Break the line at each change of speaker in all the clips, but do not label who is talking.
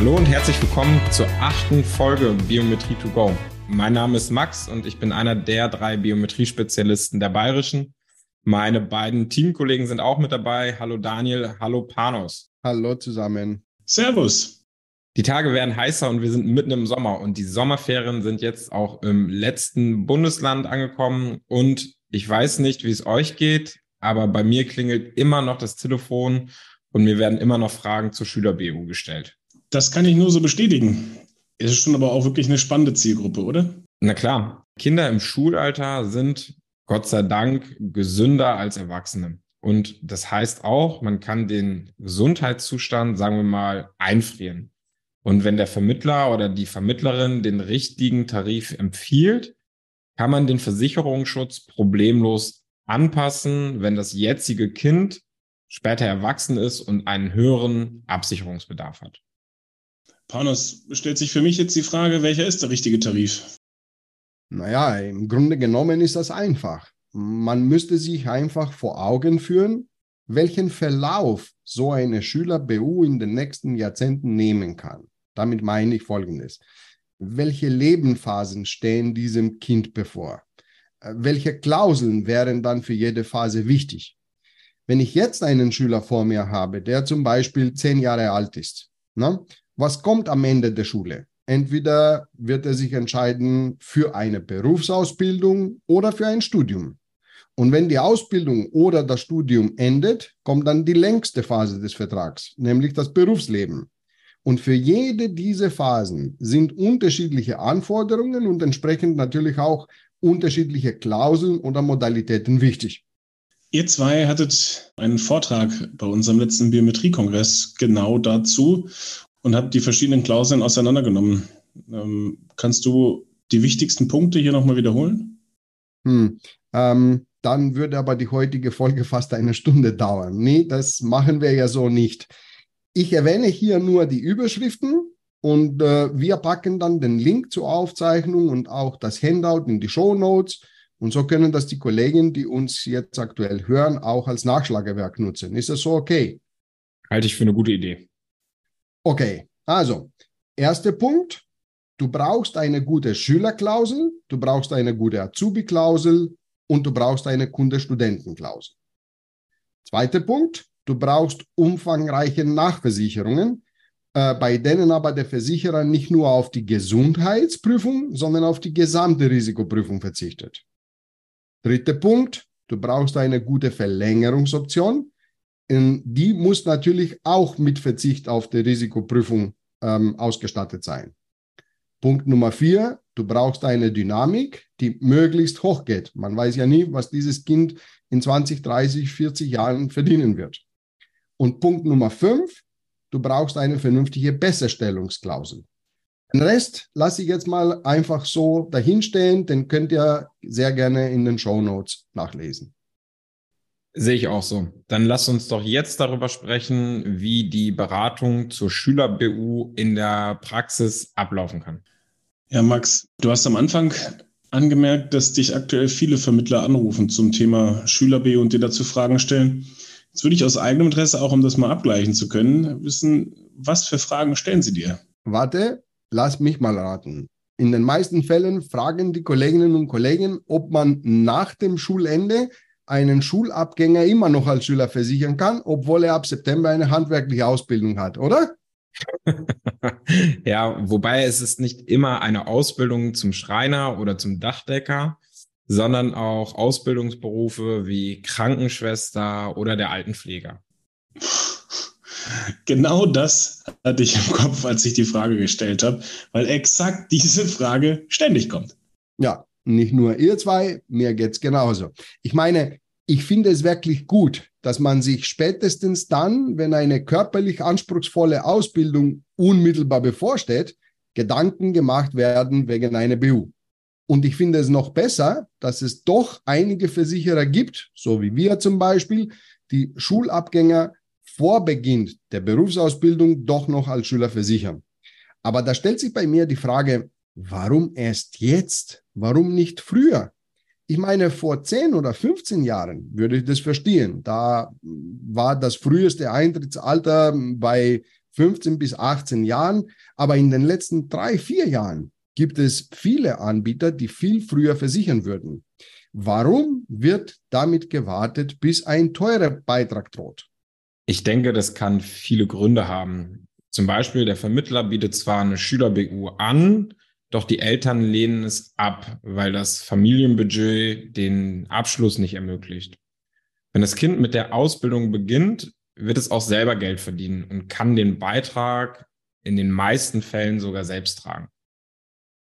Hallo und herzlich willkommen zur achten Folge Biometrie to go. Mein Name ist Max und ich bin einer der drei Biometrie-Spezialisten der Bayerischen. Meine beiden Teamkollegen sind auch mit dabei. Hallo Daniel, hallo Panos.
Hallo zusammen.
Servus. Die Tage werden heißer und wir sind mitten im Sommer und die Sommerferien sind jetzt auch im letzten Bundesland angekommen und ich weiß nicht, wie es euch geht, aber bei mir klingelt immer noch das Telefon und mir werden immer noch Fragen zur Schüler-BU gestellt.
Das kann ich nur so bestätigen. Es ist schon aber auch wirklich eine spannende Zielgruppe, oder?
Na klar. Kinder im Schulalter sind Gott sei Dank gesünder als Erwachsene. Und das heißt auch, man kann den Gesundheitszustand, sagen wir mal, einfrieren. Und wenn der Vermittler oder die Vermittlerin den richtigen Tarif empfiehlt, kann man den Versicherungsschutz problemlos anpassen, wenn das jetzige Kind später erwachsen ist und einen höheren Absicherungsbedarf hat.
Panos, stellt sich für mich jetzt die Frage, welcher ist der richtige Tarif?
Naja, im Grunde genommen ist das einfach. Man müsste sich einfach vor Augen führen, welchen Verlauf so eine Schüler-BU in den nächsten Jahrzehnten nehmen kann. Damit meine ich Folgendes. Welche Lebensphasen stehen diesem Kind bevor? Welche Klauseln wären dann für jede Phase wichtig? Wenn ich jetzt einen Schüler vor mir habe, der zum Beispiel zehn Jahre alt ist, ne, was kommt am Ende der Schule? Entweder wird er sich entscheiden für eine Berufsausbildung oder für ein Studium. Und wenn die Ausbildung oder das Studium endet, kommt dann die längste Phase des Vertrags, nämlich das Berufsleben. Und für jede dieser Phasen sind unterschiedliche Anforderungen und entsprechend natürlich auch unterschiedliche Klauseln oder Modalitäten wichtig.
Ihr zwei hattet einen Vortrag bei unserem letzten Biometriekongress genau dazu und habe die verschiedenen Klauseln auseinandergenommen. Ähm, kannst du die wichtigsten Punkte hier nochmal wiederholen?
Hm, ähm, dann würde aber die heutige Folge fast eine Stunde dauern. Nee, das machen wir ja so nicht. Ich erwähne hier nur die Überschriften und äh, wir packen dann den Link zur Aufzeichnung und auch das Handout in die Show Notes. Und so können das die Kollegen, die uns jetzt aktuell hören, auch als Nachschlagewerk nutzen. Ist das so okay?
Halte ich für eine gute Idee.
Okay, also, erster Punkt. Du brauchst eine gute Schülerklausel, du brauchst eine gute Azubi-Klausel und du brauchst eine Kunde-Studenten-Klausel. Zweiter Punkt. Du brauchst umfangreiche Nachversicherungen, äh, bei denen aber der Versicherer nicht nur auf die Gesundheitsprüfung, sondern auf die gesamte Risikoprüfung verzichtet. Dritter Punkt. Du brauchst eine gute Verlängerungsoption, die muss natürlich auch mit Verzicht auf die Risikoprüfung ähm, ausgestattet sein. Punkt Nummer vier, du brauchst eine Dynamik, die möglichst hoch geht. Man weiß ja nie, was dieses Kind in 20, 30, 40 Jahren verdienen wird. Und Punkt Nummer fünf, du brauchst eine vernünftige Besserstellungsklausel. Den Rest lasse ich jetzt mal einfach so dahinstehen, den könnt ihr sehr gerne in den Show Notes nachlesen.
Sehe ich auch so. Dann lass uns doch jetzt darüber sprechen, wie die Beratung zur Schüler-BU in der Praxis ablaufen kann.
Ja, Max, du hast am Anfang angemerkt, dass dich aktuell viele Vermittler anrufen zum Thema Schüler-BU und dir dazu Fragen stellen. Jetzt würde ich aus eigenem Interesse, auch um das mal abgleichen zu können, wissen, was für Fragen stellen sie dir?
Warte, lass mich mal raten. In den meisten Fällen fragen die Kolleginnen und Kollegen, ob man nach dem Schulende einen Schulabgänger immer noch als Schüler versichern kann, obwohl er ab September eine handwerkliche Ausbildung hat, oder?
ja, wobei es ist nicht immer eine Ausbildung zum Schreiner oder zum Dachdecker, sondern auch Ausbildungsberufe wie Krankenschwester oder der Altenpfleger.
Genau das hatte ich im Kopf, als ich die Frage gestellt habe, weil exakt diese Frage ständig kommt.
Ja, nicht nur ihr zwei, mir geht's genauso. Ich meine, ich finde es wirklich gut, dass man sich spätestens dann, wenn eine körperlich anspruchsvolle Ausbildung unmittelbar bevorsteht, Gedanken gemacht werden wegen einer BU. Und ich finde es noch besser, dass es doch einige Versicherer gibt, so wie wir zum Beispiel, die Schulabgänger vor Beginn der Berufsausbildung doch noch als Schüler versichern. Aber da stellt sich bei mir die Frage, warum erst jetzt? Warum nicht früher? Ich meine, vor 10 oder 15 Jahren würde ich das verstehen. Da war das früheste Eintrittsalter bei 15 bis 18 Jahren. Aber in den letzten drei, vier Jahren gibt es viele Anbieter, die viel früher versichern würden. Warum wird damit gewartet, bis ein teurer Beitrag droht?
Ich denke, das kann viele Gründe haben. Zum Beispiel, der Vermittler bietet zwar eine Schüler-BU an, doch die Eltern lehnen es ab, weil das Familienbudget den Abschluss nicht ermöglicht. Wenn das Kind mit der Ausbildung beginnt, wird es auch selber Geld verdienen und kann den Beitrag in den meisten Fällen sogar selbst tragen.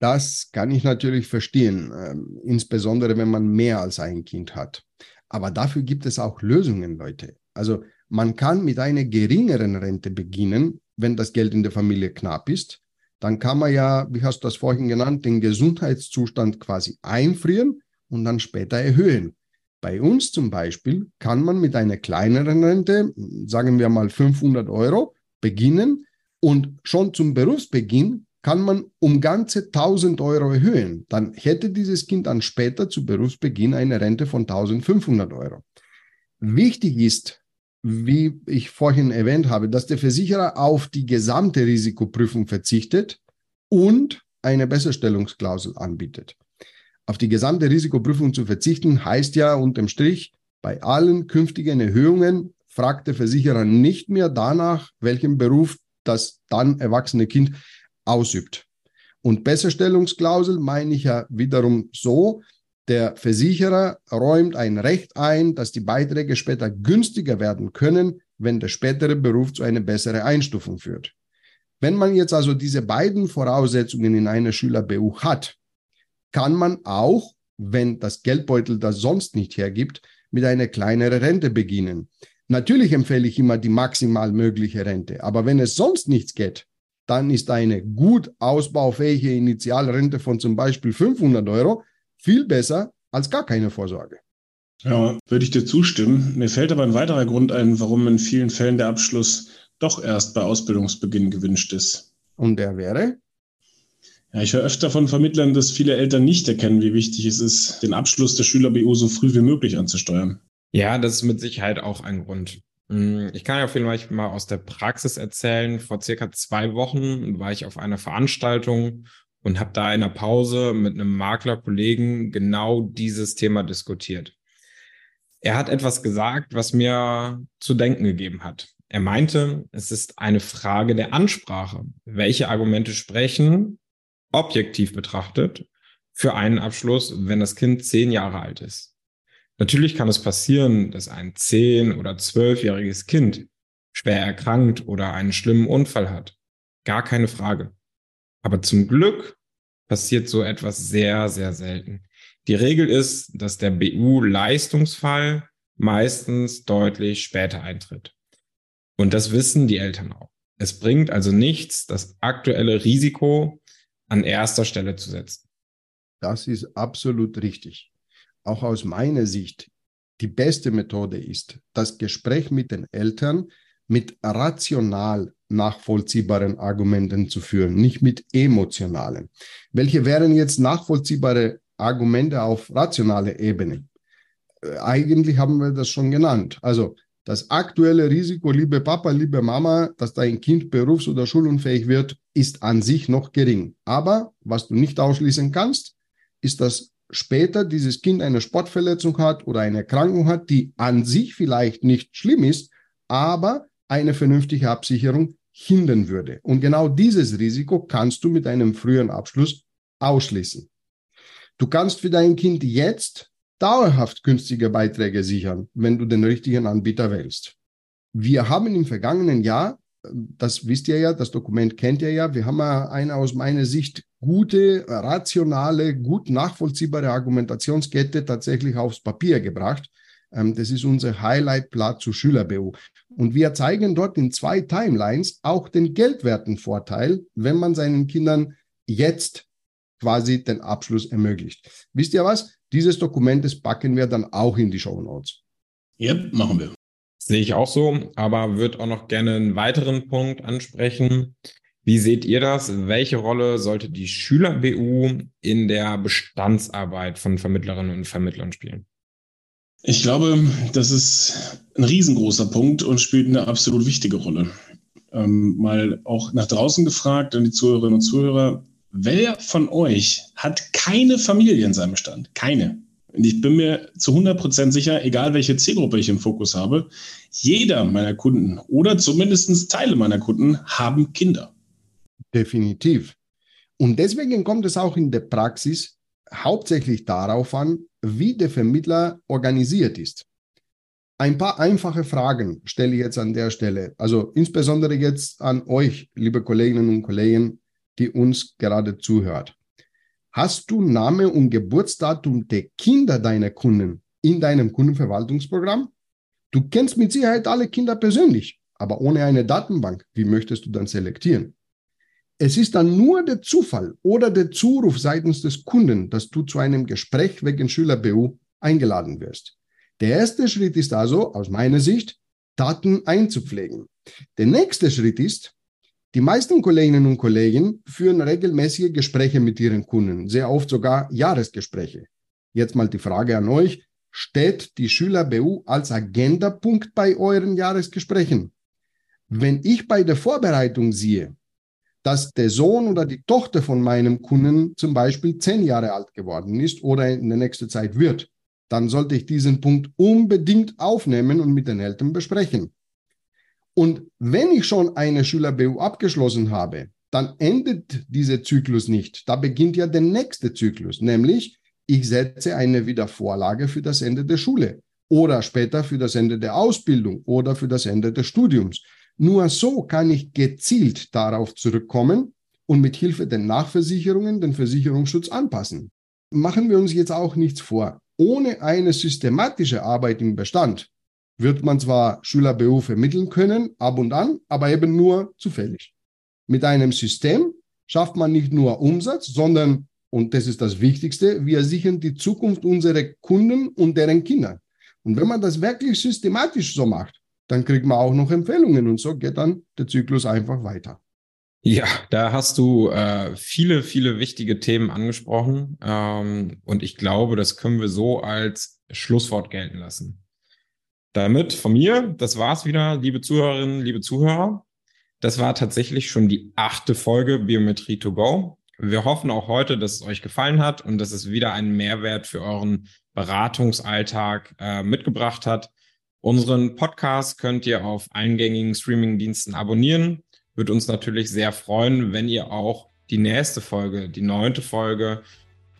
Das kann ich natürlich verstehen, äh, insbesondere wenn man mehr als ein Kind hat. Aber dafür gibt es auch Lösungen, Leute. Also man kann mit einer geringeren Rente beginnen, wenn das Geld in der Familie knapp ist. Dann kann man ja, wie hast du das vorhin genannt, den Gesundheitszustand quasi einfrieren und dann später erhöhen. Bei uns zum Beispiel kann man mit einer kleineren Rente, sagen wir mal 500 Euro, beginnen und schon zum Berufsbeginn kann man um ganze 1000 Euro erhöhen. Dann hätte dieses Kind dann später zu Berufsbeginn eine Rente von 1500 Euro. Wichtig ist, wie ich vorhin erwähnt habe, dass der Versicherer auf die gesamte Risikoprüfung verzichtet und eine Besserstellungsklausel anbietet. Auf die gesamte Risikoprüfung zu verzichten heißt ja unterm Strich, bei allen künftigen Erhöhungen fragt der Versicherer nicht mehr danach, welchen Beruf das dann erwachsene Kind ausübt. Und Besserstellungsklausel meine ich ja wiederum so, der Versicherer räumt ein Recht ein, dass die Beiträge später günstiger werden können, wenn der spätere Beruf zu einer besseren Einstufung führt. Wenn man jetzt also diese beiden Voraussetzungen in einer Schüler-BU hat, kann man auch, wenn das Geldbeutel das sonst nicht hergibt, mit einer kleineren Rente beginnen. Natürlich empfehle ich immer die maximal mögliche Rente, aber wenn es sonst nichts geht, dann ist eine gut ausbaufähige Initialrente von zum Beispiel 500 Euro viel besser als gar keine Vorsorge.
Ja, würde ich dir zustimmen. Mir fällt aber ein weiterer Grund ein, warum in vielen Fällen der Abschluss doch erst bei Ausbildungsbeginn gewünscht ist.
Und der wäre?
Ja, ich höre öfter von Vermittlern, dass viele Eltern nicht erkennen, wie wichtig es ist, den Abschluss der Schüler-BU so früh wie möglich anzusteuern.
Ja, das ist mit Sicherheit auch ein Grund. Hm, ich kann ja vielleicht mal aus der Praxis erzählen. Vor circa zwei Wochen war ich auf einer Veranstaltung und habe da in einer Pause mit einem Maklerkollegen genau dieses Thema diskutiert. Er hat etwas gesagt, was mir zu denken gegeben hat. Er meinte, es ist eine Frage der Ansprache. Welche Argumente sprechen, objektiv betrachtet, für einen Abschluss, wenn das Kind zehn Jahre alt ist? Natürlich kann es passieren, dass ein zehn- oder zwölfjähriges Kind schwer erkrankt oder einen schlimmen Unfall hat. Gar keine Frage. Aber zum Glück passiert so etwas sehr, sehr selten. Die Regel ist, dass der BU-Leistungsfall meistens deutlich später eintritt. Und das wissen die Eltern auch. Es bringt also nichts, das aktuelle Risiko an erster Stelle zu setzen.
Das ist absolut richtig. Auch aus meiner Sicht, die beste Methode ist, das Gespräch mit den Eltern mit rational nachvollziehbaren Argumenten zu führen, nicht mit emotionalen. Welche wären jetzt nachvollziehbare Argumente auf rationaler Ebene? Äh, eigentlich haben wir das schon genannt. Also das aktuelle Risiko, liebe Papa, liebe Mama, dass dein Kind berufs- oder schulunfähig wird, ist an sich noch gering. Aber was du nicht ausschließen kannst, ist, dass später dieses Kind eine Sportverletzung hat oder eine Erkrankung hat, die an sich vielleicht nicht schlimm ist, aber eine vernünftige Absicherung hindern würde. Und genau dieses Risiko kannst du mit einem früheren Abschluss ausschließen. Du kannst für dein Kind jetzt dauerhaft günstige Beiträge sichern, wenn du den richtigen Anbieter wählst. Wir haben im vergangenen Jahr, das wisst ihr ja, das Dokument kennt ihr ja, wir haben eine aus meiner Sicht gute, rationale, gut nachvollziehbare Argumentationskette tatsächlich aufs Papier gebracht. Ähm, das ist unser Highlight-Blatt zu Schüler-BU. Und wir zeigen dort in zwei Timelines auch den geldwerten Vorteil, wenn man seinen Kindern jetzt quasi den Abschluss ermöglicht. Wisst ihr was? Dieses Dokument, das packen wir dann auch in die Show Notes.
Ja, machen wir.
Sehe ich auch so, aber würde auch noch gerne einen weiteren Punkt ansprechen. Wie seht ihr das? Welche Rolle sollte die Schüler-BU in der Bestandsarbeit von Vermittlerinnen und Vermittlern spielen?
Ich glaube, das ist ein riesengroßer Punkt und spielt eine absolut wichtige Rolle. Ähm, mal auch nach draußen gefragt an die Zuhörerinnen und Zuhörer, wer von euch hat keine Familie in seinem Stand? Keine. Und ich bin mir zu 100 Prozent sicher, egal welche Zielgruppe ich im Fokus habe, jeder meiner Kunden oder zumindest Teile meiner Kunden haben Kinder.
Definitiv. Und deswegen kommt es auch in der Praxis hauptsächlich darauf an, wie der Vermittler organisiert ist. Ein paar einfache Fragen stelle ich jetzt an der Stelle, also insbesondere jetzt an euch, liebe Kolleginnen und Kollegen, die uns gerade zuhört. Hast du Name und Geburtsdatum der Kinder deiner Kunden in deinem Kundenverwaltungsprogramm? Du kennst mit Sicherheit alle Kinder persönlich, aber ohne eine Datenbank, wie möchtest du dann selektieren? Es ist dann nur der Zufall oder der Zuruf seitens des Kunden, dass du zu einem Gespräch wegen Schüler-BU eingeladen wirst. Der erste Schritt ist also, aus meiner Sicht, Daten einzupflegen. Der nächste Schritt ist, die meisten Kolleginnen und Kollegen führen regelmäßige Gespräche mit ihren Kunden, sehr oft sogar Jahresgespräche. Jetzt mal die Frage an euch, steht die Schüler-BU als Agendapunkt bei euren Jahresgesprächen? Wenn ich bei der Vorbereitung sehe, dass der Sohn oder die Tochter von meinem Kunden zum Beispiel zehn Jahre alt geworden ist oder in der nächsten Zeit wird, dann sollte ich diesen Punkt unbedingt aufnehmen und mit den Eltern besprechen. Und wenn ich schon eine Schüler-BU abgeschlossen habe, dann endet dieser Zyklus nicht. Da beginnt ja der nächste Zyklus, nämlich ich setze eine Wiedervorlage für das Ende der Schule oder später für das Ende der Ausbildung oder für das Ende des Studiums. Nur so kann ich gezielt darauf zurückkommen und mit Hilfe der Nachversicherungen den Versicherungsschutz anpassen. Machen wir uns jetzt auch nichts vor. Ohne eine systematische Arbeit im Bestand wird man zwar Schüler-BU vermitteln können, ab und an, aber eben nur zufällig. Mit einem System schafft man nicht nur Umsatz, sondern, und das ist das Wichtigste, wir sichern die Zukunft unserer Kunden und deren Kinder. Und wenn man das wirklich systematisch so macht, dann kriegt man auch noch Empfehlungen und so geht dann der Zyklus einfach weiter.
Ja, da hast du äh, viele, viele wichtige Themen angesprochen ähm, und ich glaube, das können wir so als Schlusswort gelten lassen. Damit von mir, das war's wieder, liebe Zuhörerinnen, liebe Zuhörer. Das war tatsächlich schon die achte Folge Biometrie to go. Wir hoffen auch heute, dass es euch gefallen hat und dass es wieder einen Mehrwert für euren Beratungsalltag äh, mitgebracht hat. Unseren Podcast könnt ihr auf eingängigen Streaming-Diensten abonnieren. Wird uns natürlich sehr freuen, wenn ihr auch die nächste Folge, die neunte Folge,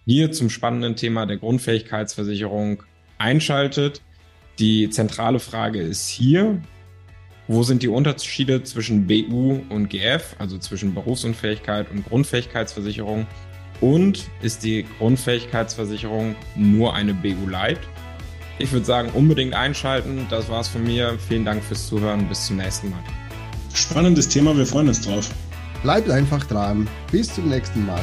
hier zum spannenden Thema der Grundfähigkeitsversicherung einschaltet. Die zentrale Frage ist hier, wo sind die Unterschiede zwischen BU und GF, also zwischen Berufsunfähigkeit und Grundfähigkeitsversicherung? Und ist die Grundfähigkeitsversicherung nur eine BU Light? Ich würde sagen, unbedingt einschalten. Das war's von mir. Vielen Dank fürs Zuhören. Bis zum nächsten Mal.
Spannendes Thema. Wir freuen uns drauf.
Bleibt einfach dran. Bis zum nächsten Mal.